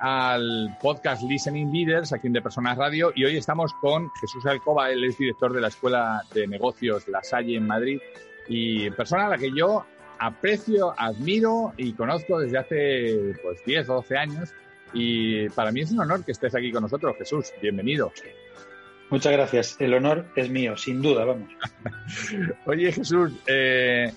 Al podcast Listening Leaders aquí en De Personas Radio y hoy estamos con Jesús Alcoba, él es director de la Escuela de Negocios La Salle en Madrid y persona a la que yo aprecio, admiro y conozco desde hace pues 10 o 12 años y para mí es un honor que estés aquí con nosotros, Jesús, bienvenido. Muchas gracias, el honor es mío, sin duda, vamos. Oye Jesús, eh,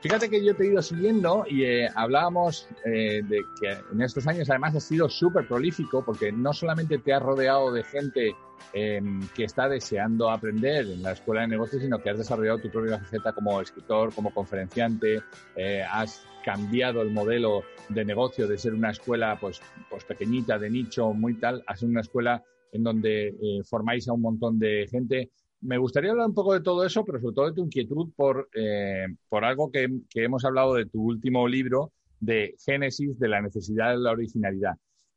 Fíjate que yo te he ido siguiendo y eh, hablábamos eh, de que en estos años además has sido súper prolífico porque no solamente te has rodeado de gente em, que está deseando aprender en la escuela de negocios, sino que has desarrollado tu propia faceta como escritor, como conferenciante, eh, has cambiado el modelo de negocio de ser una escuela pues, pues pequeñita, de nicho, muy tal, a ser una escuela en donde formáis a un montón de gente me gustaría hablar un poco de todo eso, pero sobre todo de tu inquietud por, eh, por algo que, hemos hablado de tu último libro, de Génesis, de la necesidad de la originalidad.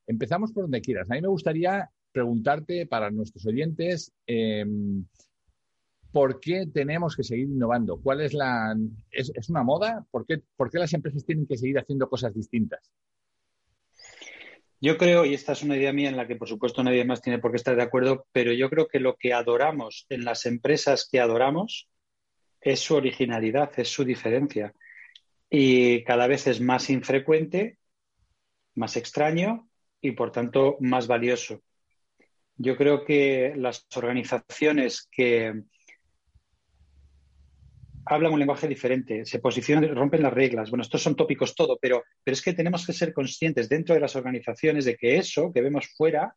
Empezamos por donde quieras. A mí me gustaría preguntarte para nuestros oyentes em, por qué tenemos que seguir innovando. ¿Cuál es la. ¿Es, una moda? ¿Por qué, ¿Por qué las empresas tienen que seguir haciendo cosas distintas? Yo creo, y esta es una idea mía en la que por supuesto nadie más tiene por qué estar de acuerdo, pero yo creo que lo que adoramos en las empresas que adoramos es su originalidad, es su diferencia. Y cada vez es más infrecuente, más extraño y por tanto más valioso. Yo creo que las organizaciones que hablan un lenguaje diferente, se posicionan, rompen las reglas. Bueno, estos son tópicos todo, pero, pero es que tenemos que ser conscientes dentro de las organizaciones de que eso que vemos fuera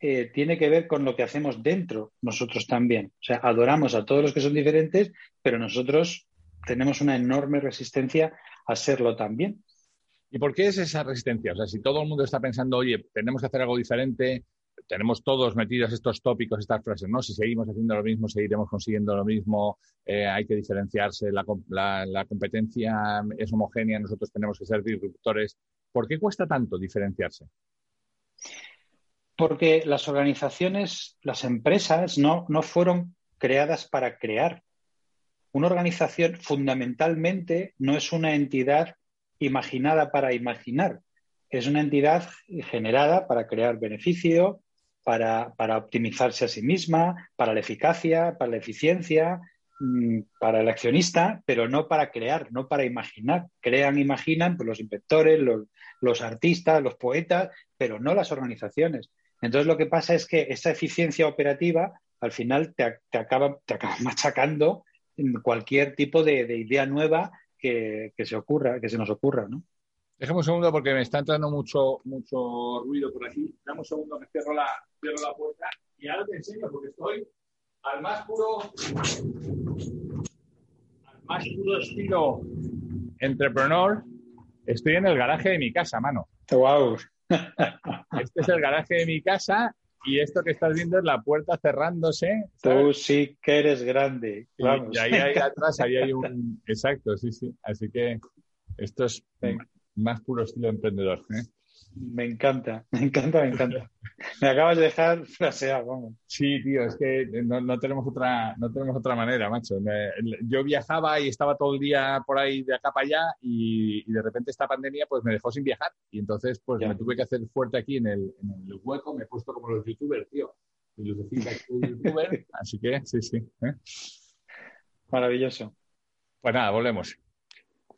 eh, tiene que ver con lo que hacemos dentro nosotros también. O sea, adoramos a todos los que son diferentes, pero nosotros tenemos una enorme resistencia a serlo también. ¿Y por qué es esa resistencia? O sea, si todo el mundo está pensando, oye, tenemos que hacer algo diferente, tenemos todos metidos estos tópicos, estas frases, ¿no? Si seguimos haciendo lo mismo, seguiremos consiguiendo lo mismo, eh, hay que diferenciarse, la, competencia es homogénea, nosotros tenemos que ser disruptores. ¿Por qué cuesta tanto diferenciarse? Porque las organizaciones, las empresas, no, no fueron creadas para crear. Una organización fundamentalmente no es una entidad imaginada para imaginar, es una entidad generada para crear beneficio, para, optimizarse a sí misma, para la eficacia, para la eficiencia, mm, para el accionista, pero no para crear, no para imaginar. Crean, imaginan pues, los inspectores, los, artistas, los poetas, pero no las organizaciones. Entonces lo que pasa es que esa eficiencia operativa al final te, acaba, te acaba machacando cualquier tipo de, idea nueva que, que, se ocurra, que se nos ocurra, ¿no? Déjame un segundo porque me está entrando mucho, mucho ruido por aquí. Dame un segundo que cierro la, cierro la puerta y ahora te enseño porque estoy al más puro, al más puro estilo entrepreneur. Estoy en el garaje de mi casa, mano. Wow. Este es el garaje de mi casa y esto que estás viendo es la puerta cerrándose. Tú sí que eres grande. Y, ahí, ahí atrás ahí hay un. Exacto, sí, sí. Así que esto es más puro estilo emprendedor. ¿eh? Me encanta, me encanta, me encanta. Me acabas de dejar fraseado, vamos. Sí, tío, es que no, tenemos otra, no tenemos otra manera, macho. Yo viajaba y estaba todo el día por ahí de acá para allá y, de repente esta pandemia pues me dejó sin viajar y entonces pues me tuve que hacer fuerte aquí en el, hueco, me he puesto como los youtubers, tío. Y los youtuber, así que sí, sí. ¿eh? Maravilloso. Pues nada, volvemos.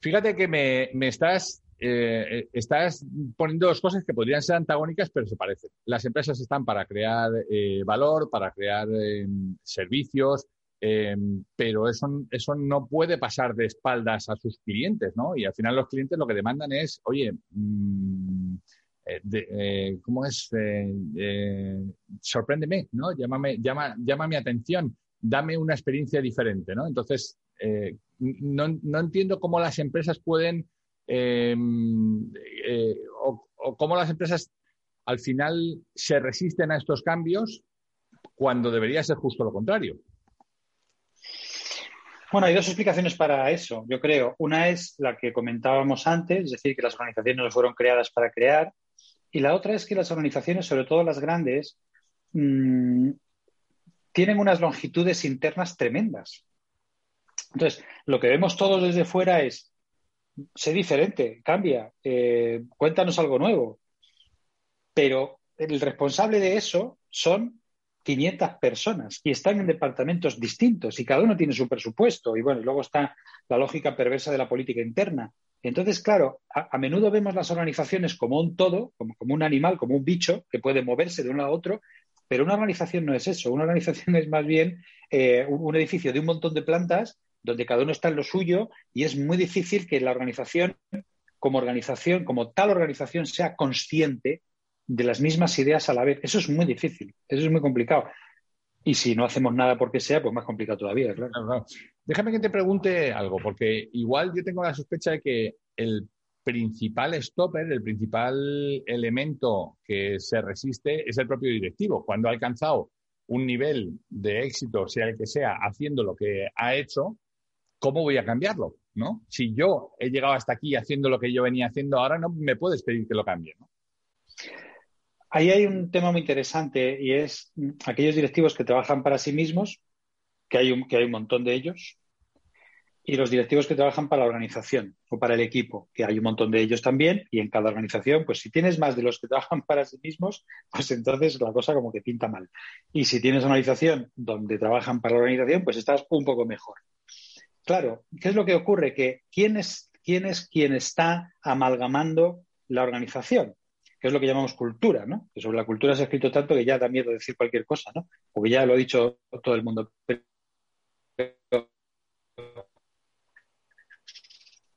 Fíjate que me, me estás eh, estás poniendo dos cosas que podrían ser antagónicas, pero se parecen. Las empresas están para crear eh, valor, para crear em, servicios, em, pero eso, eso no puede pasar de espaldas a sus clientes, ¿no? Y al final los clientes lo que demandan es, oye, mm, eh, ¿cómo es? sorpréndeme, ¿no? Llámame, llama, llama mi atención, dame una experiencia diferente, ¿no? Entonces, no, no entiendo cómo las empresas pueden Em, eh, o, cómo las empresas al final se resisten a estos cambios cuando debería ser justo lo contrario. Bueno, hay dos explicaciones para eso, yo creo. Una es la que comentábamos antes, es decir, que las organizaciones no fueron creadas para crear. Y la otra es que las organizaciones, sobre todo las grandes, mm, tienen unas longitudes internas tremendas. Entonces, lo que vemos todos desde fuera es sé diferente, cambia, eh, cuéntanos algo nuevo. Pero el responsable de eso son 500 personas y están en departamentos distintos y cada uno tiene su presupuesto. Y bueno, luego está la lógica perversa de la política interna. Entonces, claro, a, menudo vemos las organizaciones como un todo, como, un animal, como un bicho que puede moverse de un lado a otro, pero una organización no es eso. Una organización es más bien eh, un edificio de un montón de plantas donde cada uno está en lo suyo y es muy difícil que la organización, como organización, como tal organización, sea consciente de las mismas ideas a la vez. Eso es muy difícil, eso es muy complicado. Y si no hacemos nada porque sea, pues más complicado todavía, claro. Déjame que te pregunte algo, porque igual yo tengo la sospecha de que el principal stopper, el principal elemento que se resiste es el propio directivo. Cuando ha alcanzado un nivel de éxito, sea el que sea, haciendo lo que ha hecho, ¿cómo voy a cambiarlo? ¿no? Si yo he llegado hasta aquí haciendo lo que yo venía haciendo, ahora no me puedes pedir que lo cambie. Ahí hay un tema muy interesante y es aquellos directivos que trabajan para sí mismos, que hay un, que hay un montón de ellos, y los directivos que trabajan para la organización o para el equipo, que hay un montón de ellos también, y en cada organización, pues si tienes más de los que trabajan para sí mismos, pues entonces la cosa como que pinta mal. Y si tienes una organización donde trabajan para la organización, pues estás un poco mejor. Claro, ¿qué es lo que ocurre? Que ¿quién es, quién es quien está amalgamando la organización? Que es lo que llamamos cultura, ¿no? Que sobre la cultura se ha escrito tanto que ya da miedo decir cualquier cosa, ¿no? Porque ya lo ha dicho todo el mundo.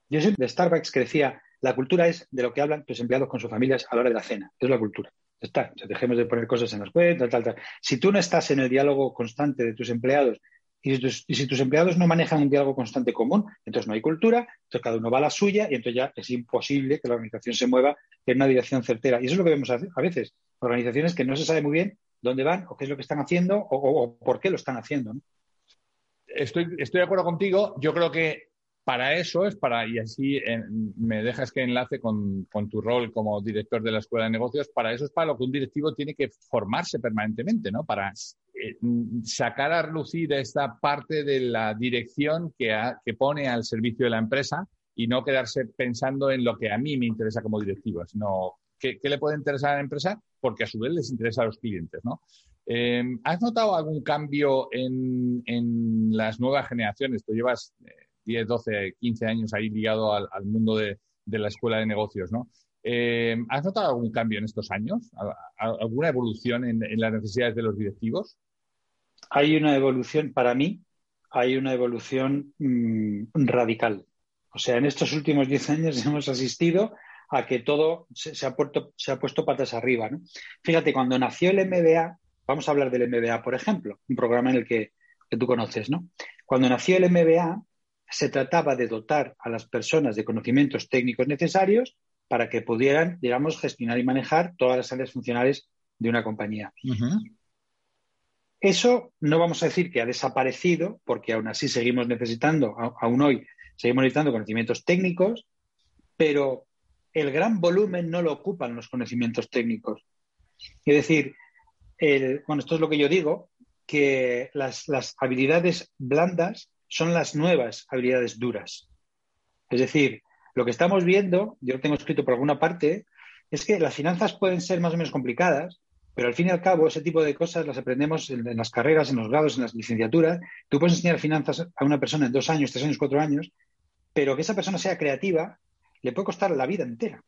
Yo soy de Starbucks que decía, la cultura es de lo que hablan tus empleados con sus familias a la hora de la cena. Es la cultura. Está. dejemos de poner cosas en las cuentas, tal, tal. Si tú no estás en el diálogo constante de tus empleados y si, tus, empleados no manejan un diálogo constante común, entonces no hay cultura, entonces cada uno va a la suya y entonces ya es imposible que la organización se mueva en una dirección certera. Y eso es lo que vemos a, veces, organizaciones que no se sabe muy bien dónde van o qué es lo que están haciendo o, por qué lo están haciendo. Estoy, estoy de acuerdo contigo. Yo creo que para eso es para, y así eh, me dejas que enlace con, tu rol como director de la Escuela de Negocios, para eso es para lo que un directivo tiene que formarse permanentemente, ¿no? Para sacar a relucir esta parte de la dirección que, que pone al servicio de la empresa y no quedarse pensando en lo que a mí me interesa como directivo, sino qué, le puede interesar a la empresa porque a su vez les interesa a los clientes, ¿no? Eh, ¿Has notado algún cambio en, en, las nuevas generaciones? Tú llevas 10, 12, 15 años ahí ligado al, mundo de, la escuela de negocios, ¿no? Eh, ¿Has notado algún cambio en estos años? ¿Alguna evolución en, las necesidades de los directivos? Hay una evolución, para mí, hay una evolución mm, radical. O sea, en estos últimos 10 años hemos asistido a que todo se, ha, puesto, se ha puesto patas arriba. Fíjate, cuando nació el MBA, vamos a hablar del MBA, por ejemplo, un programa en el que, que tú conoces, ¿no? Cuando nació el MBA, se trataba de dotar a las personas de conocimientos técnicos necesarios para que pudieran, digamos, gestionar y manejar todas las áreas funcionales de una compañía. Eso no vamos a decir que ha desaparecido, porque aún así seguimos necesitando, aún hoy seguimos necesitando conocimientos técnicos, pero el gran volumen no lo ocupan los conocimientos técnicos. Es decir, bueno, esto es lo que yo digo, que las, las habilidades blandas son las nuevas habilidades duras. Es decir, lo que estamos viendo, yo lo tengo escrito por alguna parte, es que las finanzas pueden ser más o menos complicadas, pero al fin y al cabo ese tipo de cosas las aprendemos en, las carreras, en los grados, en las licenciaturas. Tú puedes enseñar finanzas a una persona en dos años, tres años, cuatro años, pero que esa persona sea creativa le puede costar la vida entera.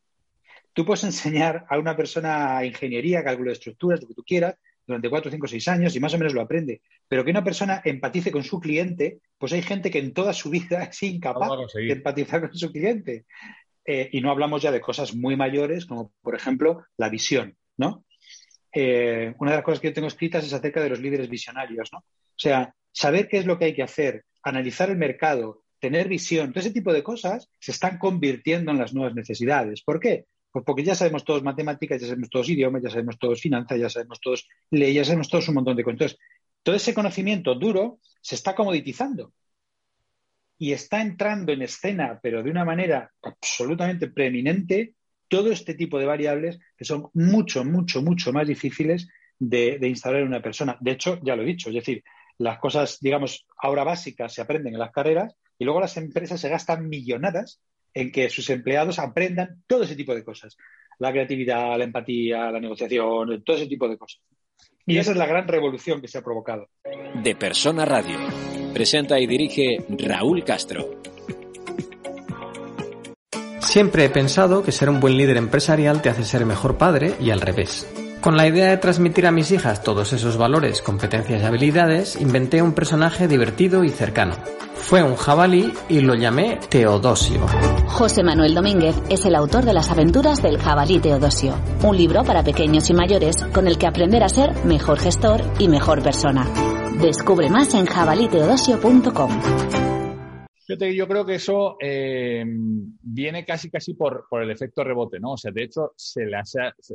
Tú puedes enseñar a una persona ingeniería, cálculo de estructuras, lo que tú quieras, durante cuatro, cinco, seis años y más o menos lo aprende. Pero que una persona empatice con su cliente, pues hay gente que en toda su vida es incapaz de empatizar con su cliente. Eh, y no hablamos ya de cosas muy mayores, como por ejemplo la visión, ¿no? Eh, una de las cosas que yo tengo escritas es acerca de los líderes visionarios, ¿no? O sea, saber qué es lo que hay que hacer, analizar el mercado, tener visión, todo ese tipo de cosas se están convirtiendo en las nuevas necesidades. ¿Por qué? Pues porque ya sabemos todos matemáticas, ya sabemos todos idiomas, ya sabemos todos finanzas, ya sabemos todos leyes, ya sabemos todos un montón de cosas. Entonces, todo ese conocimiento duro se está comoditizando y está entrando en escena, pero de una manera absolutamente preeminente, todo este tipo de variables que son mucho, mucho, mucho más difíciles de, instalar en una persona. De hecho, ya lo he dicho, es decir, las cosas, digamos, ahora básicas se aprenden en las carreras y luego las empresas se gastan millonadas en que sus empleados aprendan todo ese tipo de cosas. La creatividad, la empatía, la negociación, todo ese tipo de cosas. Y esa es la gran revolución que se ha provocado. De Persona Radio. Presenta y dirige Raúl Castro. Siempre he pensado que ser un buen líder empresarial te hace ser mejor padre y al revés. Con la idea de transmitir a mis hijas todos esos valores, competencias y habilidades, inventé un personaje divertido y cercano. Fue un jabalí y lo llamé Teodosio. José Manuel Domínguez es el autor de Las aventuras del jabalí Teodosio, un libro para pequeños y mayores con el que aprender a ser mejor gestor y mejor persona. Descubre más en jabaliteodosio.com yo creo que eso eh, viene casi casi por, por, el efecto rebote, ¿no? O sea, de hecho, se la,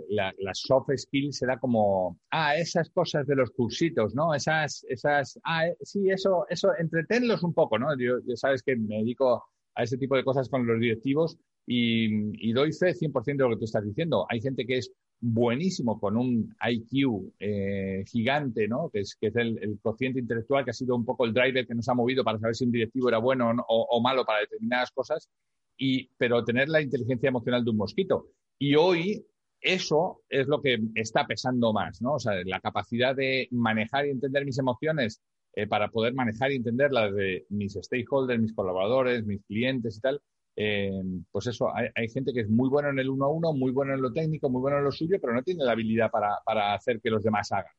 la, soft skill se da como, ah, esas cosas de los cursitos, ¿no? Esas, esas, ah, eh, sí, eso, eso, entretenlos un poco, ¿no? Yo, yo sabes que me dedico a ese tipo de cosas con los directivos y, y doy fe 100% de lo que tú estás diciendo. Hay gente que es buenísimo con un IQ eh, gigante, ¿no? Que es, es el, cociente intelectual que ha sido un poco el driver que nos ha movido para saber si un directivo era bueno o, malo para determinadas cosas, y, pero tener la inteligencia emocional de un mosquito. Y hoy eso es lo que está pesando más, ¿no? O sea, la capacidad de manejar y entender mis emociones eh, para poder manejar y entender las de mis stakeholders, mis colaboradores, mis clientes y tal, eh, pues eso, hay, gente que es muy bueno en el uno a uno, muy bueno en lo técnico, muy bueno en lo suyo, pero no tiene la habilidad para, hacer que los demás hagan.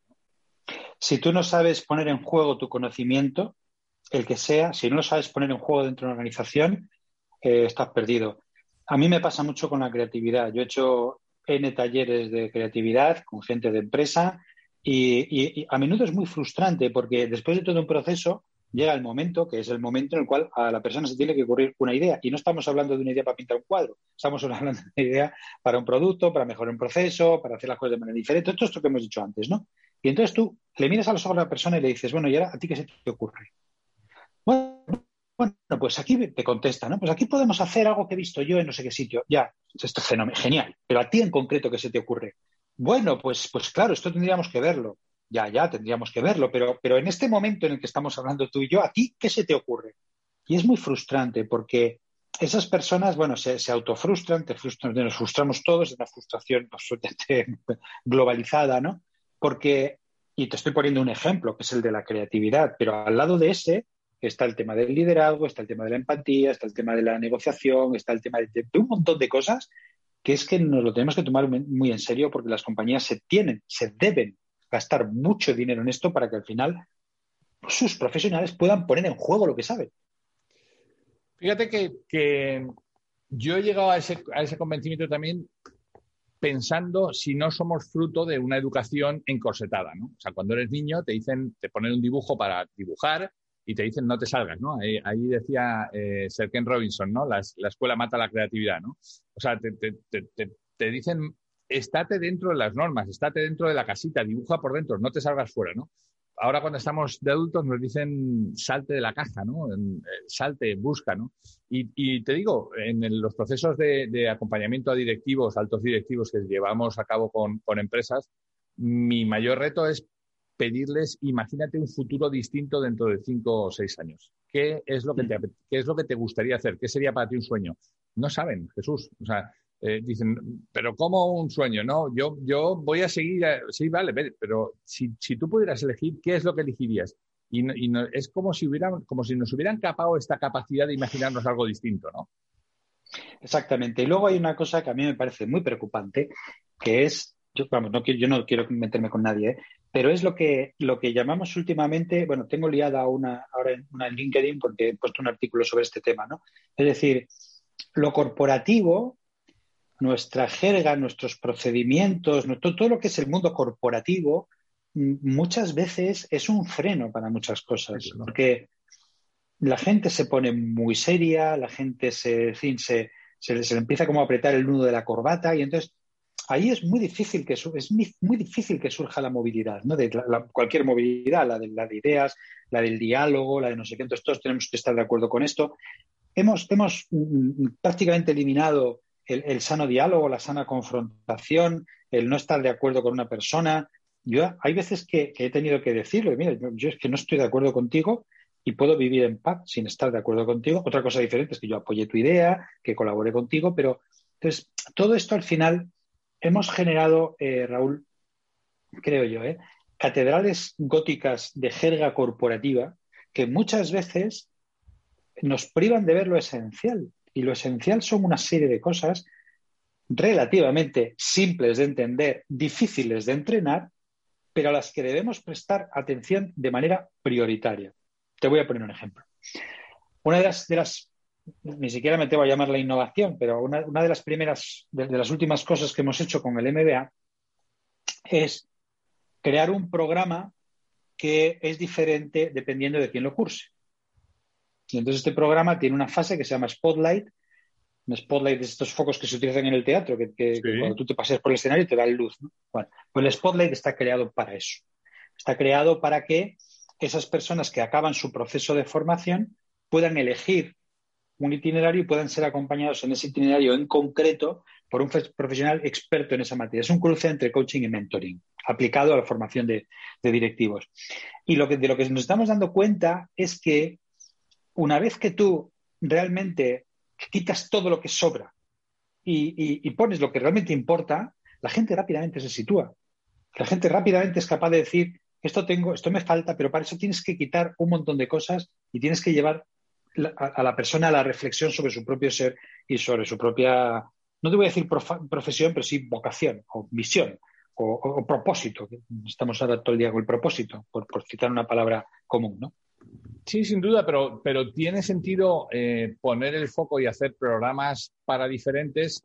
Si tú no sabes poner en juego tu conocimiento, el que sea, si no lo sabes poner en juego dentro de una organización, eh, estás perdido. A mí me pasa mucho con la creatividad. Yo he hecho N talleres de creatividad con gente de empresa y a menudo es muy frustrante porque después de todo un proceso llega el momento, que es el momento en el cual a la persona se tiene que ocurrir una idea. Y no estamos hablando de una idea para pintar un cuadro, estamos hablando de una idea para un producto, para mejorar un proceso, para hacer las cosas de manera diferente, todo esto que hemos dicho antes, ¿no? Y entonces tú le miras a los ojos a la persona y le dices, bueno, ¿y ahora a ti qué se te ocurre? Bueno, bueno, pues aquí te contesta, ¿no? Pues aquí podemos hacer algo que he visto yo en no sé qué sitio. Ya, esto es genial. Pero a ti en concreto, ¿qué se te ocurre? Bueno, pues, pues claro, esto tendríamos que verlo ya, ya, tendríamos que verlo, pero, pero en este momento en el que estamos hablando tú y yo, ¿a ti qué se te ocurre? Y es muy frustrante porque esas personas, bueno, se, se autofrustran, te frustran, nos frustramos todos, es una frustración globalizada, ¿no? Porque, y te estoy poniendo un ejemplo, que es el de la creatividad, pero al lado de ese está el tema del liderazgo, está el tema de la empatía, está el tema de la negociación, está el tema de un montón de cosas que es que nos lo tenemos que tomar muy en serio porque las compañías se tienen, se deben gastar mucho dinero en esto para que al final sus profesionales puedan poner en juego lo que saben. Fíjate que, yo he llegado a ese, a ese convencimiento también pensando si no somos fruto de una educación encorsetada, ¿no? O sea, cuando eres niño te dicen, te ponen un dibujo para dibujar y te dicen no te salgas, ¿no? Ahí, decía eh, Robinson, ¿no? La, escuela mata la creatividad, ¿no? O sea, te, te dicen estate dentro de las normas, estate dentro de la casita, dibuja por dentro, no te salgas fuera, ¿no? ahora cuando estamos de adultos nos dicen salte de la caja, ¿no? Eh, salte, busca, ¿no? Y, te digo, en los procesos de, acompañamiento a directivos, altos directivos que llevamos a cabo con, empresas, mi mayor reto es pedirles, imagínate un futuro distinto dentro de cinco o seis años. ¿Qué es lo que te, qué es lo que te gustaría hacer? ¿Qué sería para ti un sueño? No saben, Jesús. O sea, eh, dicen, pero como un sueño, ¿no? Yo, yo voy a seguir, sí, vale, pero si, si, tú pudieras elegir, ¿qué es lo que elegirías? Y, y no, es como si, hubieran, como si nos hubieran capado esta capacidad de imaginarnos algo distinto, ¿no? Exactamente. Y luego hay una cosa que a mí me parece muy preocupante, que es, yo, vamos, no, yo no quiero meterme con nadie, ¿eh? pero es lo que, lo que llamamos últimamente, bueno, tengo liada una, ahora una en LinkedIn porque he puesto un artículo sobre este tema, ¿no? Es decir, lo corporativo nuestra jerga, nuestros procedimientos, todo lo que es el mundo corporativo, muchas veces es un freno para muchas cosas, porque la gente se pone muy seria, la gente se, se, se, empieza como a apretar el nudo de la corbata y entonces ahí es muy difícil que es muy difícil que surja la movilidad, ¿no? De cualquier movilidad, la de, la de ideas, la del diálogo, la de no sé qué. Entonces todos tenemos que estar de acuerdo con esto. Hemos, hemos mm, prácticamente eliminado el, sano diálogo, la sana confrontación, el no estar de acuerdo con una persona. Yo hay veces que, he tenido que decirlo, mira, yo, es que no estoy de acuerdo contigo y puedo vivir en paz sin estar de acuerdo contigo. Otra cosa diferente es que yo apoye tu idea, que colabore contigo, pero entonces todo esto al final hemos generado, eh, Raúl, creo yo, eh, catedrales góticas de jerga corporativa que muchas veces nos privan de ver lo esencial. Y lo esencial son una serie de cosas relativamente simples de entender, difíciles de entrenar, pero a las que debemos prestar atención de manera prioritaria. Te voy a poner un ejemplo. Una de las, de las ni siquiera me tengo a llamar la innovación, pero una, de las primeras, de, las últimas cosas que hemos hecho con el MBA es crear un programa que es diferente dependiendo de quién lo curse. Y entonces este programa tiene una fase que se llama Spotlight. Un Spotlight es estos focos que se utilizan en el teatro, que, cuando tú te paseas por el escenario te dan luz. Bueno, pues el Spotlight está creado para eso. Está creado para que esas personas que acaban su proceso de formación puedan elegir un itinerario y puedan ser acompañados en ese itinerario en concreto por un profesional experto en esa materia. Es un cruce entre coaching y mentoring aplicado a la formación de, directivos. Y lo que, de lo que nos estamos dando cuenta es que una vez que tú realmente quitas todo lo que sobra y, pones lo que realmente importa, la gente rápidamente se sitúa. La gente rápidamente es capaz de decir, esto tengo, esto me falta, pero para eso tienes que quitar un montón de cosas y tienes que llevar a, la persona a la reflexión sobre su propio ser y sobre su propia, no te voy a decir profesión, pero sí vocación o misión o, propósito. Estamos ahora todo el día con el propósito, por, por citar una palabra común, ¿no? Sí, sin duda, pero, pero tiene sentido eh, poner el foco y hacer programas para diferentes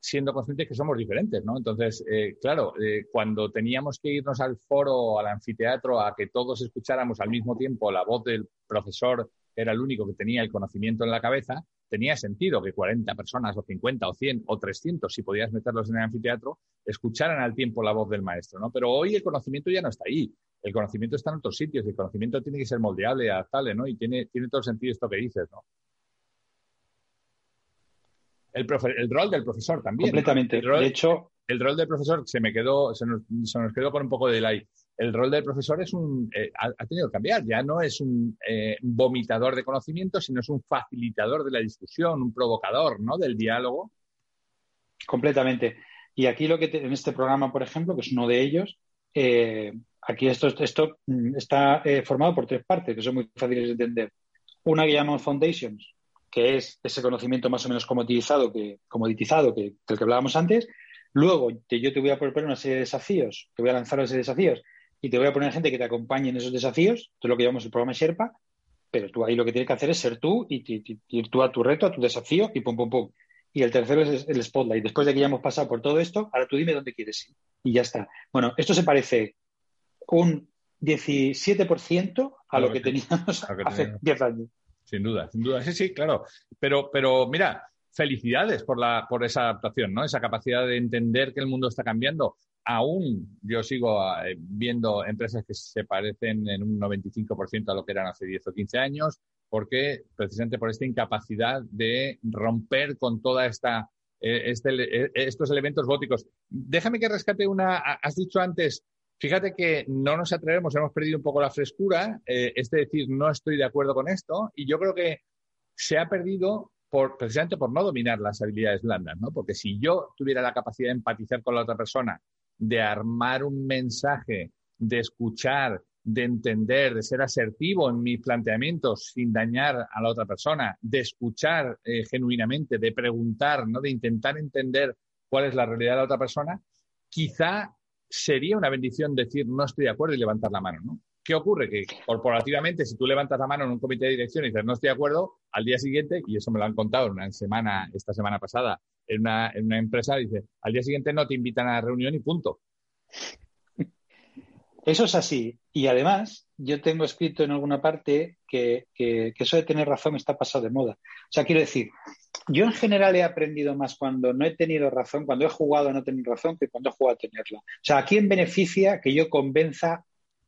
siendo conscientes que somos diferentes, ¿no? Entonces, eh, claro, eh, cuando teníamos que irnos al foro al anfiteatro a que todos escucháramos al mismo tiempo la voz del profesor, era el único que tenía el conocimiento en la cabeza, tenía sentido que 40 personas o 50 o 100 o 300, si podías meterlos en el anfiteatro, escucharan al tiempo la voz del maestro, ¿no? Pero hoy el conocimiento ya no está ahí el conocimiento está en otros sitios, el conocimiento tiene que ser moldeable, adaptable, ¿no? Y tiene, tiene todo sentido esto que dices, ¿no? El, el rol del profesor también. Completamente. de hecho, el rol del profesor se me quedó, se nos, quedó con un poco de delay. El rol del profesor es un, eh, ha, tenido que cambiar. Ya no es un eh, vomitador de conocimiento, sino es un facilitador de la discusión, un provocador, ¿no? Del diálogo. Completamente. Y aquí lo que en este programa, por ejemplo, que es uno de ellos, eh, Aquí esto, mm, está eh, formado por tres partes que son muy fáciles de entender. Una que llamamos Foundations, que es ese conocimiento más o menos comoditizado que, que, del que hablábamos antes. Luego, yo te voy a proponer una serie de desafíos, te voy a lanzar esos desafíos y te voy a poner gente que te acompañe en esos desafíos. Esto es lo que llamamos el programa Sherpa. Pero tú ahí lo que tienes que hacer es ser tú y, ir tú a tu reto, a tu desafío y pum, pum, pum. Y el tercero es el spotlight. Después de que ya hemos pasado por todo esto, ahora tú dime dónde quieres ir. Y ya está. Bueno, esto se parece un 17% a, lo, que, teníamos hace 10 años. Sin duda, sin duda. Sí, sí, claro. Pero, pero mira, felicidades por, la, por esa adaptación, ¿no? Esa capacidad de entender que el mundo está cambiando. Aún yo sigo eh, viendo empresas que se parecen en un 95% a lo que eran hace 10 o 15 años, porque precisamente por esta incapacidad de romper con toda esta eh, este, eh, estos elementos góticos. Déjame que rescate una. Has dicho antes, fíjate que no nos atrevemos, hemos perdido un poco la frescura, es decir, no estoy de acuerdo con esto, y yo creo que se ha perdido por, precisamente por no dominar las habilidades blandas, ¿no? Porque si yo tuviera la capacidad de empatizar con la otra persona, de armar un mensaje, de escuchar, de entender, de ser asertivo en mis planteamientos sin dañar a la otra persona, de escuchar eh, genuinamente, de preguntar, ¿no? de intentar entender cuál es la realidad de la otra persona, quizá sería una bendición decir no estoy de acuerdo y levantar la mano, ¿no? ¿Qué ocurre? Que corporativamente, si tú levantas la mano en un comité de dirección y dices no estoy de acuerdo, al día siguiente, y eso me lo han contado una semana, esta semana pasada, en una, empresa, dice, al día siguiente no te invitan a la reunión y punto. Eso es así. Y además, yo tengo escrito en alguna parte que, que, eso de tener razón está pasado de moda. O sea, quiero decir, yo en general he aprendido más cuando no he tenido razón, cuando he jugado a no tener razón, que cuando he jugado a tenerla. O sea, ¿a quién beneficia que yo convenza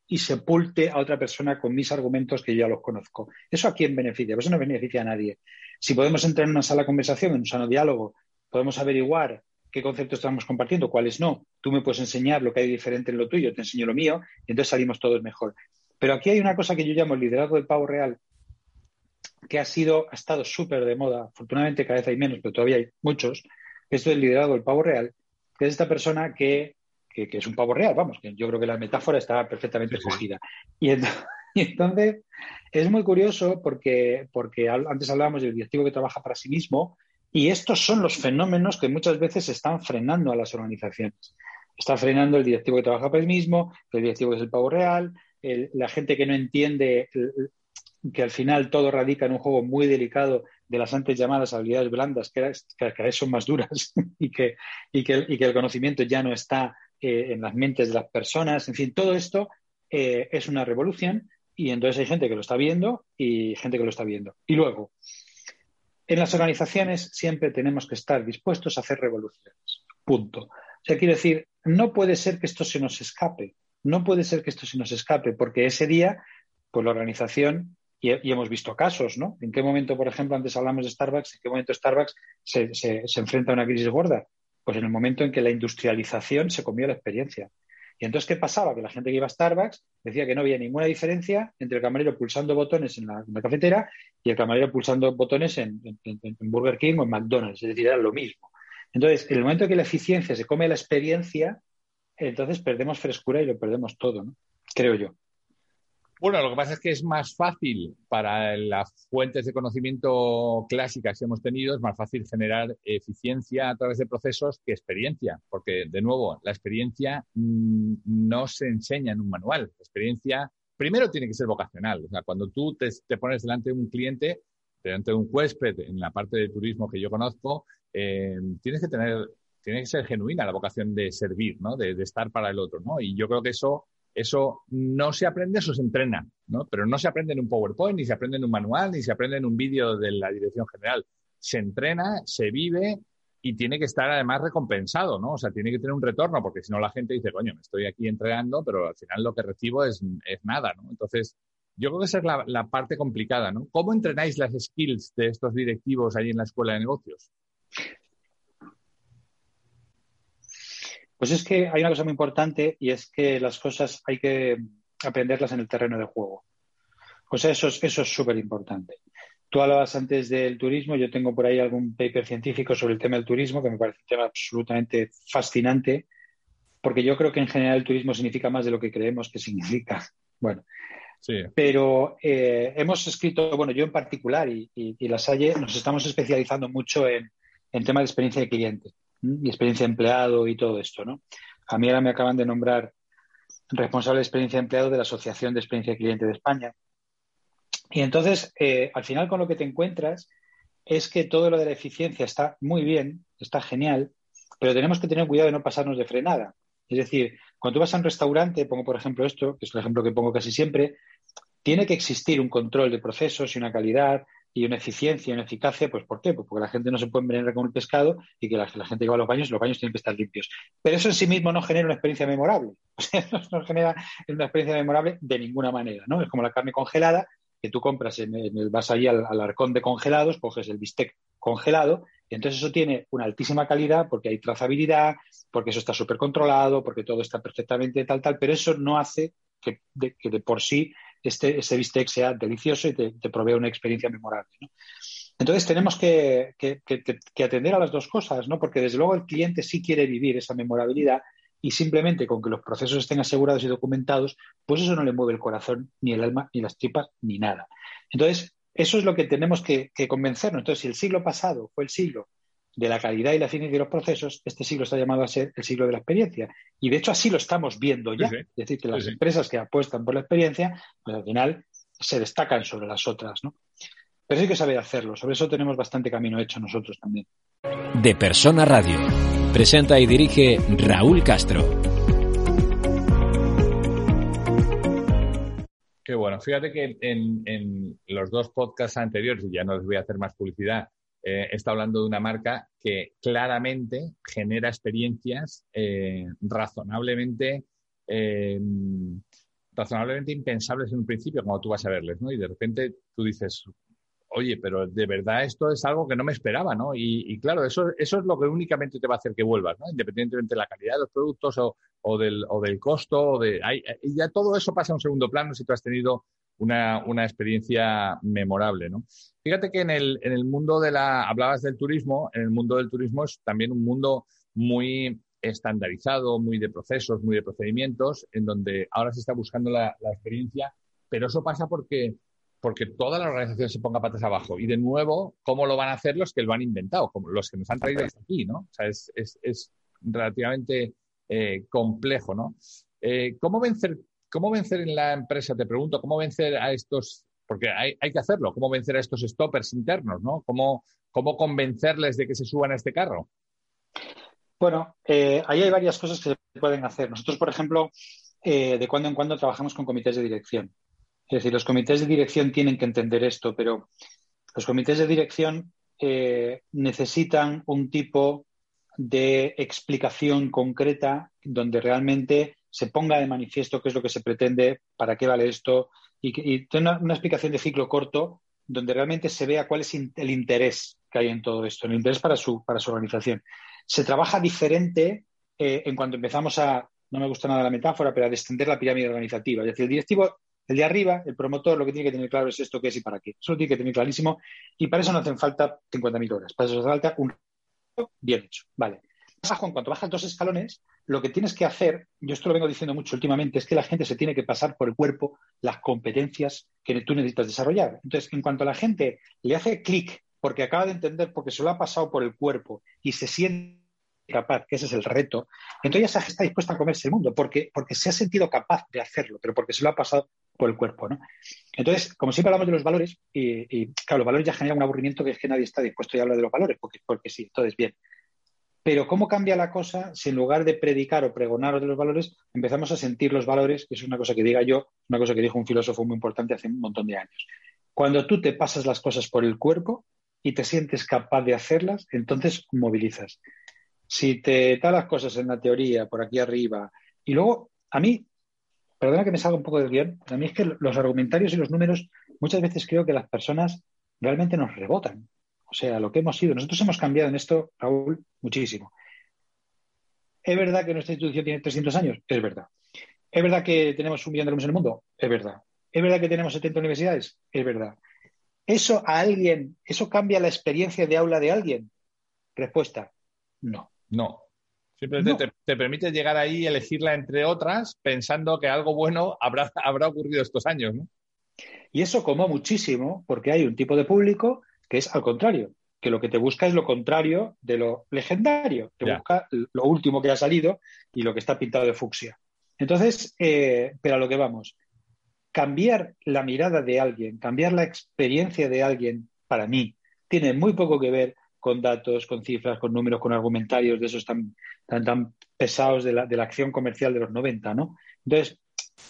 y sepulte a otra persona con mis argumentos que yo ya los conozco? ¿Eso a quién beneficia? Pues eso no beneficia a nadie. Si podemos entrar en una sala de conversación, en un sano diálogo, podemos averiguar qué conceptos estamos compartiendo, cuáles no. Tú me puedes enseñar lo que hay diferente en lo tuyo, te enseño lo mío, y entonces salimos todos mejor. Pero aquí hay una cosa que yo llamo el liderazgo del pavo real, que ha sido, ha estado súper de moda. Afortunadamente cada vez hay menos, pero todavía hay muchos. Esto del liderazgo del pavo real, que es esta persona que, es un pavo real, vamos, que yo creo que la metáfora está perfectamente escogida. Y, entonces, es muy curioso porque, porque antes hablábamos del directivo que trabaja para sí mismo y estos son los fenómenos que muchas veces están frenando a las organizaciones. Está frenando el directivo que trabaja para el mismo, el directivo que es el pavo real, la gente que no entiende que al final todo radica en un juego muy delicado de las antes llamadas habilidades blandas, que, cada vez son más duras y, que, y, que, el conocimiento ya no está eh, en las mentes de las personas. En fin, todo esto eh, es una revolución y entonces hay gente que lo está viendo y gente que lo está viendo. Y luego, en las organizaciones siempre tenemos que estar dispuestos a hacer revoluciones. Punto. O sea, quiero decir, no puede ser que esto se nos escape. No puede ser que esto se nos escape, porque ese día, pues la organización, y, hemos visto casos, ¿no? ¿En qué momento, por ejemplo, antes hablamos de Starbucks, en qué momento Starbucks se, enfrenta a una crisis gorda? Pues en el momento en que la industrialización se comió la experiencia. Y entonces, ¿qué pasaba? Que la gente que iba a Starbucks decía que no había ninguna diferencia entre el camarero pulsando botones en la, cafetera y el camarero pulsando botones en, Burger King o en McDonald's. Es decir, era lo mismo. Entonces, en el momento que la eficiencia se come la experiencia, entonces perdemos frescura y lo perdemos todo, ¿no? Creo yo. Bueno, lo que pasa es que es más fácil para las fuentes de conocimiento clásicas que hemos tenido, es más fácil generar eficiencia a través de procesos que experiencia, porque de nuevo, la experiencia mm, no se enseña en un manual. La experiencia primero tiene que ser vocacional. O sea, cuando tú te, pones delante de un cliente, delante de un huésped, en la parte de turismo que yo conozco, eh, tienes que tener, tiene que ser genuina la vocación de servir, ¿no? De, de estar para el otro, ¿no? Y yo creo que eso eso no se aprende, eso se entrena, ¿no? Pero no se aprende en un PowerPoint, ni se aprende en un manual, ni se aprende en un vídeo de la dirección general. Se entrena, se vive y tiene que estar además recompensado, ¿no? O sea, tiene que tener un retorno, porque si no la gente dice, coño, me estoy aquí entrenando, pero al final lo que recibo es, nada, ¿no? Entonces, yo creo que esa es la, la, parte complicada, ¿no? ¿Cómo entrenáis las skills de estos directivos ahí en la escuela de negocios? Pues es que hay una cosa muy importante y es que las cosas hay que aprenderlas en el terreno de juego. O sea, eso es eso es súper importante. Tú hablabas antes del turismo, yo tengo por ahí algún paper científico sobre el tema del turismo que me parece un tema absolutamente fascinante, porque yo creo que en general el turismo significa más de lo que creemos que significa. Bueno, sí. pero eh, hemos escrito, bueno, yo en particular y, y, la Salle nos estamos especializando mucho en, en tema de experiencia de cliente y experiencia empleado y todo esto, ¿no? A mí ahora me acaban de nombrar responsable de experiencia empleado de la Asociación de Experiencia Cliente de España. Y entonces, eh, al final con lo que te encuentras es que todo lo de la eficiencia está muy bien, está genial, pero tenemos que tener cuidado de no pasarnos de frenada. Es decir, cuando tú vas a un restaurante, pongo por ejemplo esto, que es el ejemplo que pongo casi siempre, tiene que existir un control de procesos y una calidad, y una eficiencia una eficacia, pues ¿por qué? Pues porque la gente no se puede envenenar con el pescado y que la, gente que va a los baños, los baños tienen que estar limpios. Pero eso en sí mismo no genera una experiencia memorable. O no genera una experiencia memorable de ninguna manera, ¿no? Es como la carne congelada que tú compras, en, el, vas allí al, al, arcón de congelados, coges el bistec congelado y entonces eso tiene una altísima calidad porque hay trazabilidad, porque eso está súper controlado, porque todo está perfectamente tal, tal, pero eso no hace que de por sí este, ese bistec sea delicioso y te, te provea una experiencia memorable. Entonces tenemos que, atender a las dos cosas, ¿no? Porque desde luego el cliente sí quiere vivir esa memorabilidad y simplemente con que los procesos estén asegurados y documentados, pues eso no le mueve el corazón, ni el alma, ni las tripas, ni nada. Entonces, eso es lo que tenemos que convencernos. Entonces, si el siglo pasado fue el siglo de la calidad y la eficiencia de los procesos, este siglo está llamado a ser el siglo de la experiencia. Y de hecho así lo estamos viendo ya. Es decir, que las empresas que apuestan por la experiencia, pues al final se destacan sobre las otras, ¿no? Pero hay que saber hacerlo. Sobre eso tenemos bastante camino hecho nosotros también. De Persona Radio. Presenta y dirige Raúl Castro. Qué bueno. Fíjate que en, en los dos podcasts anteriores, y ya no les voy a hacer más publicidad, eh, está hablando de una marca que claramente genera experiencias eh, razonablemente, eh, razonablemente impensables en un principio, cuando tú vas a verles, ¿no? Y de repente tú dices, oye, pero de verdad esto es algo que no me esperaba, ¿no? Y, claro, eso, eso es lo que únicamente te va a hacer que vuelvas, ¿no? Independientemente de la calidad de los productos o, del, o del costo, o de, y ya todo eso pasa a un segundo plano si tú has tenido una, una experiencia memorable, ¿no? Fíjate que en el, en el mundo de la, hablabas del turismo, en el mundo del turismo es también un mundo muy estandarizado, muy de procesos, muy de procedimientos, en donde ahora se está buscando la, la experiencia, pero eso pasa porque, porque toda la organización se ponga patas abajo. Y de nuevo, ¿cómo lo van a hacer los que lo han inventado? Como los que nos han traído hasta aquí, ¿no? O sea, es, es, es relativamente eh, complejo, ¿no? Eh, ¿Cómo vencer ¿Cómo vencer en la empresa? Te pregunto, ¿cómo vencer a estos, porque hay, que hacerlo, cómo vencer a estos stoppers internos, ¿no? ¿Cómo, cómo convencerles de que se suban a este carro? Bueno, eh, ahí hay varias cosas que se pueden hacer. Nosotros, por ejemplo, eh, de cuando en cuando trabajamos con comités de dirección. Es decir, los comités de dirección tienen que entender esto, pero los comités de dirección eh, necesitan un tipo de explicación concreta donde realmente se ponga de manifiesto qué es lo que se pretende, para qué vale esto, y, y tenga una, explicación de ciclo corto donde realmente se vea cuál es el interés que hay en todo esto, el interés para su, para su organización. Se trabaja diferente eh, en cuanto empezamos a, no me gusta nada la metáfora, pero a descender la pirámide organizativa. Es decir, el directivo, el de arriba, el promotor, lo que tiene que tener claro es esto, qué es y para qué. Eso lo tiene que tener clarísimo y para eso no hacen falta 50.000 horas, para eso hace falta un bien hecho. Vale. En cuanto bajas dos escalones, lo que tienes que hacer, yo esto lo vengo diciendo mucho últimamente, es que la gente se tiene que pasar por el cuerpo las competencias que tú necesitas desarrollar. Entonces, en cuanto a la gente le hace clic porque acaba de entender, porque se lo ha pasado por el cuerpo y se siente capaz, que ese es el reto, entonces ya está dispuesta a comerse el mundo, porque, porque se ha sentido capaz de hacerlo, pero porque se lo ha pasado por el cuerpo. ¿no? Entonces, como siempre hablamos de los valores, y, y, claro, los valores ya generan un aburrimiento que es que nadie está dispuesto a hablar de los valores, porque, porque sí, entonces bien. Pero ¿cómo cambia la cosa si en lugar de predicar o pregonar de los valores, empezamos a sentir los valores, que es una cosa que diga yo, una cosa que dijo un filósofo muy importante hace un montón de años. Cuando tú te pasas las cosas por el cuerpo y te sientes capaz de hacerlas, entonces movilizas. Si te das las cosas en la teoría, por aquí arriba, y luego, a mí, perdona que me salga un poco del guion, a mí es que los argumentarios y los números, muchas veces creo que las personas realmente nos rebotan. O sea, lo que hemos sido. Nosotros hemos cambiado en esto, Raúl, muchísimo. ¿Es verdad que nuestra institución tiene 300 años? Es verdad. ¿Es verdad que tenemos un millón de alumnos en el mundo? Es verdad. ¿Es verdad que tenemos 70 universidades? Es verdad. ¿Eso a alguien, eso cambia la experiencia de aula de alguien? Respuesta, no. No. Simplemente Te, permite llegar ahí y elegirla entre otras pensando que algo bueno habrá, habrá ocurrido estos años, ¿no? Y eso como muchísimo porque hay un tipo de público que es al contrario, que lo que te busca es lo contrario de lo legendario, te busca lo último que ha salido y lo que está pintado de fucsia. Entonces, eh, pero a lo que vamos, cambiar la mirada de alguien, cambiar la experiencia de alguien, para mí, tiene muy poco que ver con datos, con cifras, con números, con argumentarios de esos tan, tan, tan pesados de la, de la acción comercial de los 90, ¿no? Entonces,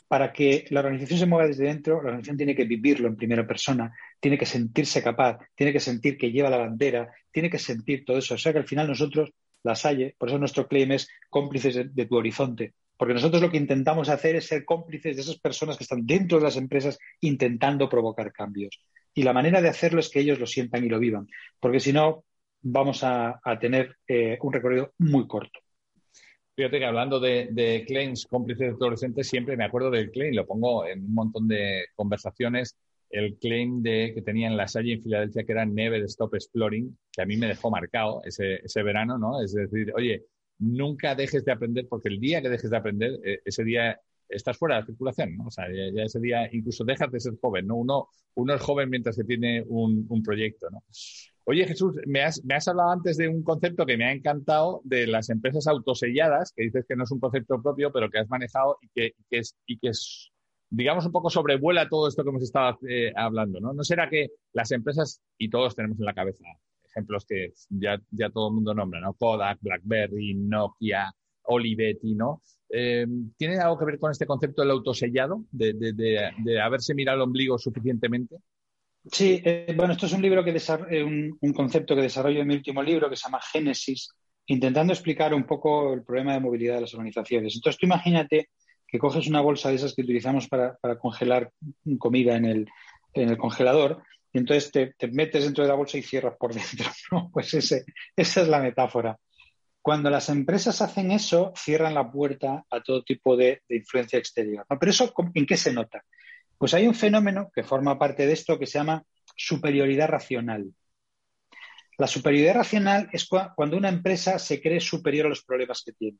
para que la organización se mueva desde dentro, la organización tiene que vivirlo en primera persona, tiene que sentirse capaz, tiene que sentir que lleva la bandera, tiene que sentir todo eso. O sea que al final nosotros, la Salle, por eso nuestro claim es cómplices de, tu horizonte. Porque nosotros lo que intentamos hacer es ser cómplices de esas personas que están dentro de las empresas intentando provocar cambios. Y la manera de hacerlo es que ellos lo sientan y lo vivan. Porque si no, vamos a, tener eh, un recorrido muy corto. Fíjate que hablando de, claims cómplices adolescentes, siempre me acuerdo del claim, lo pongo en un montón de conversaciones, el claim de, que tenía en la Salle en Filadelfia, que era Never Stop Exploring, que a mí me dejó marcado ese, ese verano, ¿no? Es decir, oye, nunca dejes de aprender, porque el día que dejes de aprender, eh, ese día estás fuera de la circulación, ¿no? O sea, ya, ese día incluso dejas de ser joven, ¿no? Uno, uno es joven mientras que tiene un, un proyecto, ¿no? Oye, Jesús, me has, me has, hablado antes de un concepto que me ha encantado de las empresas autoselladas, que dices que no es un concepto propio, pero que has manejado y que, y que es, digamos, un poco sobrevuela todo esto que hemos estado eh, hablando, ¿no? ¿No será que las empresas, y todos tenemos en la cabeza ejemplos que ya, ya todo el mundo nombra, ¿no? Kodak, BlackBerry, Nokia, Olivetti, ¿no? Eh, ¿Tiene algo que ver con este concepto del autosellado, de, de, de, haberse mirado el ombligo suficientemente? Sí, eh, bueno, esto es un libro que eh, un, concepto que desarrollo en mi último libro que se llama Génesis, intentando explicar un poco el problema de movilidad de las organizaciones. Entonces, tú imagínate que coges una bolsa de esas que utilizamos para, congelar comida en el, en el congelador y entonces te, metes dentro de la bolsa y cierras por dentro. Pues ese, esa es la metáfora. Cuando las empresas hacen eso, cierran la puerta a todo tipo de, influencia exterior. Pero eso, ¿en qué se nota? Pues hay un fenómeno que forma parte de esto que se llama superioridad racional. La superioridad racional es cuando una empresa se cree superior a los problemas que tiene.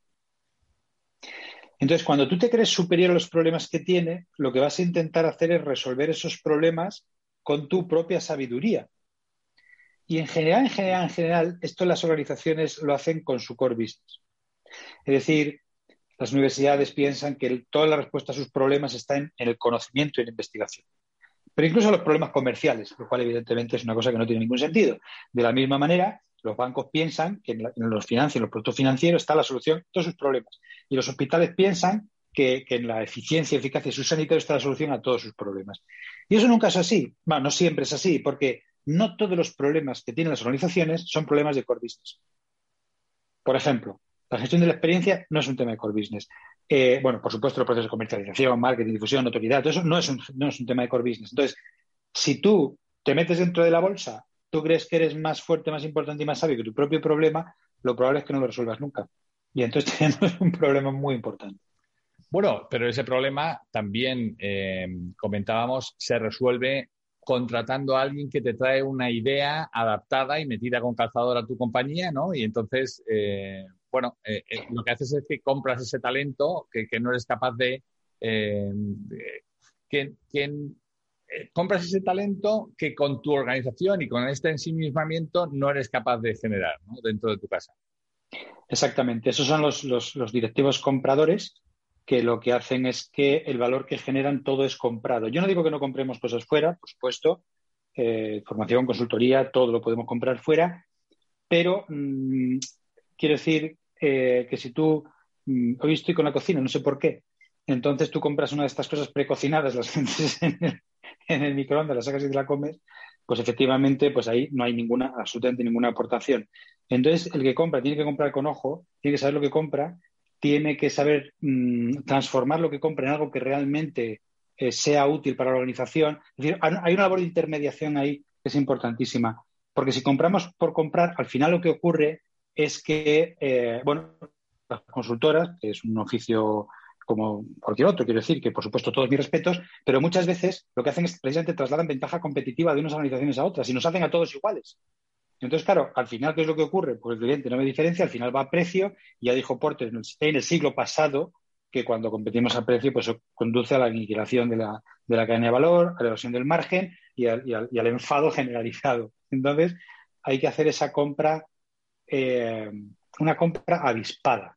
Entonces, cuando tú te crees superior a los problemas que tiene, lo que vas a intentar hacer es resolver esos problemas con tu propia sabiduría. Y en general, en general, en general, esto las organizaciones lo hacen con su core business. Es decir, las universidades piensan que toda la respuesta a sus problemas está en, el conocimiento y en la investigación. Pero incluso los problemas comerciales, lo cual evidentemente es una cosa que no tiene ningún sentido. De la misma manera, los bancos piensan que en, los en los productos financieros está la solución a todos sus problemas. Y los hospitales piensan que, en la eficiencia y eficacia de sus sanitarios está la solución a todos sus problemas. Y eso nunca es así. No siempre es así, porque no todos los problemas que tienen las organizaciones son problemas de core business. Por ejemplo, la gestión de la experiencia no es un tema de core business. Eh, bueno, por supuesto, el proceso de comercialización, marketing, difusión, notoriedad, todo eso no es, un, no es un tema de core business. Entonces, si tú te metes dentro de la bolsa, tú crees que eres más fuerte, más importante y más sabio que tu propio problema, lo probable es que no lo resuelvas nunca. Y entonces tenemos un problema muy importante. Bueno, pero ese problema también eh, comentábamos se resuelve contratando a alguien que te trae una idea adaptada y metida con calzador a tu compañía, ¿no? Y entonces, eh, bueno, eh, eh, lo que haces es que compras ese talento que, no eres capaz de... Eh, que, compras ese talento que con tu organización y con este ensimismamiento no eres capaz de generar dentro de tu casa. Exactamente, esos son los, los, directivos compradores que lo que hacen es que el valor que generan todo es comprado. Yo no digo que no compremos cosas fuera, por supuesto, formación, consultoría, todo lo podemos comprar fuera, pero mm, quiero decir eh, que si tú, mm, hoy estoy con la cocina, no sé por qué, entonces tú compras una de estas cosas precocinadas, las metes en el, en el microondas, las sacas y te la comes, pues efectivamente, pues ahí no hay ninguna, absolutamente ninguna aportación. Entonces, el que compra tiene que comprar con ojo, tiene que saber lo que compra, tiene que saber mm, transformar lo que compra en algo que realmente eh, sea útil para la organización. Es decir, hay una labor de intermediación ahí que es importantísima, porque si compramos por comprar, al final lo que ocurre es que, eh, bueno, las consultoras, que es un oficio como cualquier otro, quiero decir que por supuesto todos mis respetos, pero muchas veces lo que hacen es precisamente trasladan ventaja competitiva de unas organizaciones a otras y nos hacen a todos iguales. Entonces, claro, al final, ¿qué es lo que ocurre? Pues el cliente no me diferencia, al final va a precio, y ya dijo Porter en el, siglo pasado que cuando competimos a precio, pues conduce a la aniquilación de la, de la cadena de valor, a la erosión del margen y al enfado generalizado. Entonces, hay que hacer esa compra eh, una compra avispada.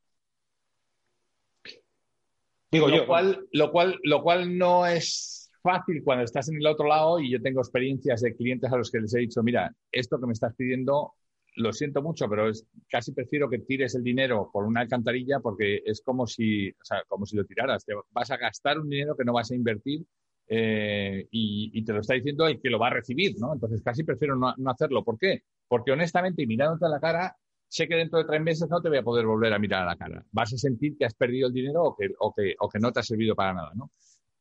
Digo lo yo. Cual, lo, cual, lo cual no es fácil cuando estás en el otro lado y yo tengo experiencias de clientes a los que les he dicho, mira, esto que me estás pidiendo, lo siento mucho, pero es, casi prefiero que tires el dinero por una alcantarilla porque es como si, o sea, como si lo tiraras. Te vas a gastar un dinero que no vas a invertir eh, y, te lo está diciendo el que lo va a recibir, ¿no? Entonces casi prefiero no, hacerlo. ¿Por qué? Porque honestamente, mirándote a la cara, sé que dentro de tres meses no te voy a poder volver a mirar a la cara. Vas a sentir que has perdido el dinero o que, o que, o que no te ha servido para nada, ¿no?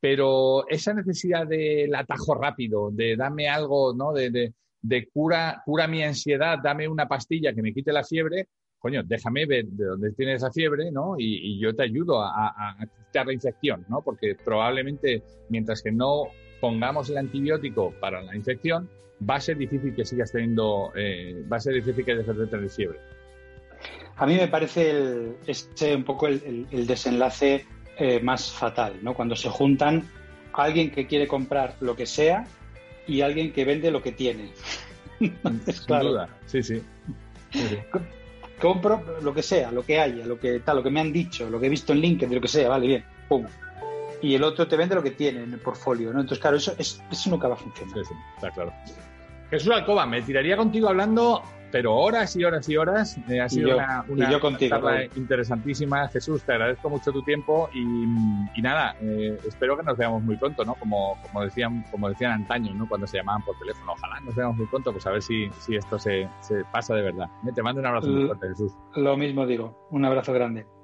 Pero esa necesidad del atajo rápido, de dame algo, ¿no? De, de, de cura, cura mi ansiedad, dame una pastilla que me quite la fiebre, coño, déjame ver de dónde tienes esa fiebre, ¿no? Y, yo te ayudo a, quitar la infección, ¿no? Porque probablemente mientras que no pongamos el antibiótico para la infección, va a ser difícil que sigas teniendo, eh, va a ser difícil que dejes de tener fiebre. A mí me parece el, este un poco el, desenlace eh, más fatal, ¿no? Cuando se juntan alguien que quiere comprar lo que sea y alguien que vende lo que tiene. Sin duda, sí, sí. Compro lo que sea, lo que haya, lo que tal, lo que me han dicho, lo que he visto en LinkedIn, lo que sea, vale, bien, pum. Y el otro te vende lo que tiene en el portfolio, ¿no? Entonces, claro, eso, es, eso nunca va a funcionar. Sí, sí, está claro. Jesús Alcoba, me tiraría contigo hablando pero horas y horas y horas. Eh, ha sido una, una interesantísima. Jesús, te agradezco mucho tu tiempo y, nada, eh, espero que nos veamos muy pronto, ¿no? Como, como, decían, como decían antaño, ¿no? Cuando se llamaban por teléfono. Ojalá nos veamos muy pronto, pues a ver si, si esto se, se pasa de verdad. Eh, te mando un abrazo muy fuerte, Jesús. Lo mismo digo, un abrazo grande.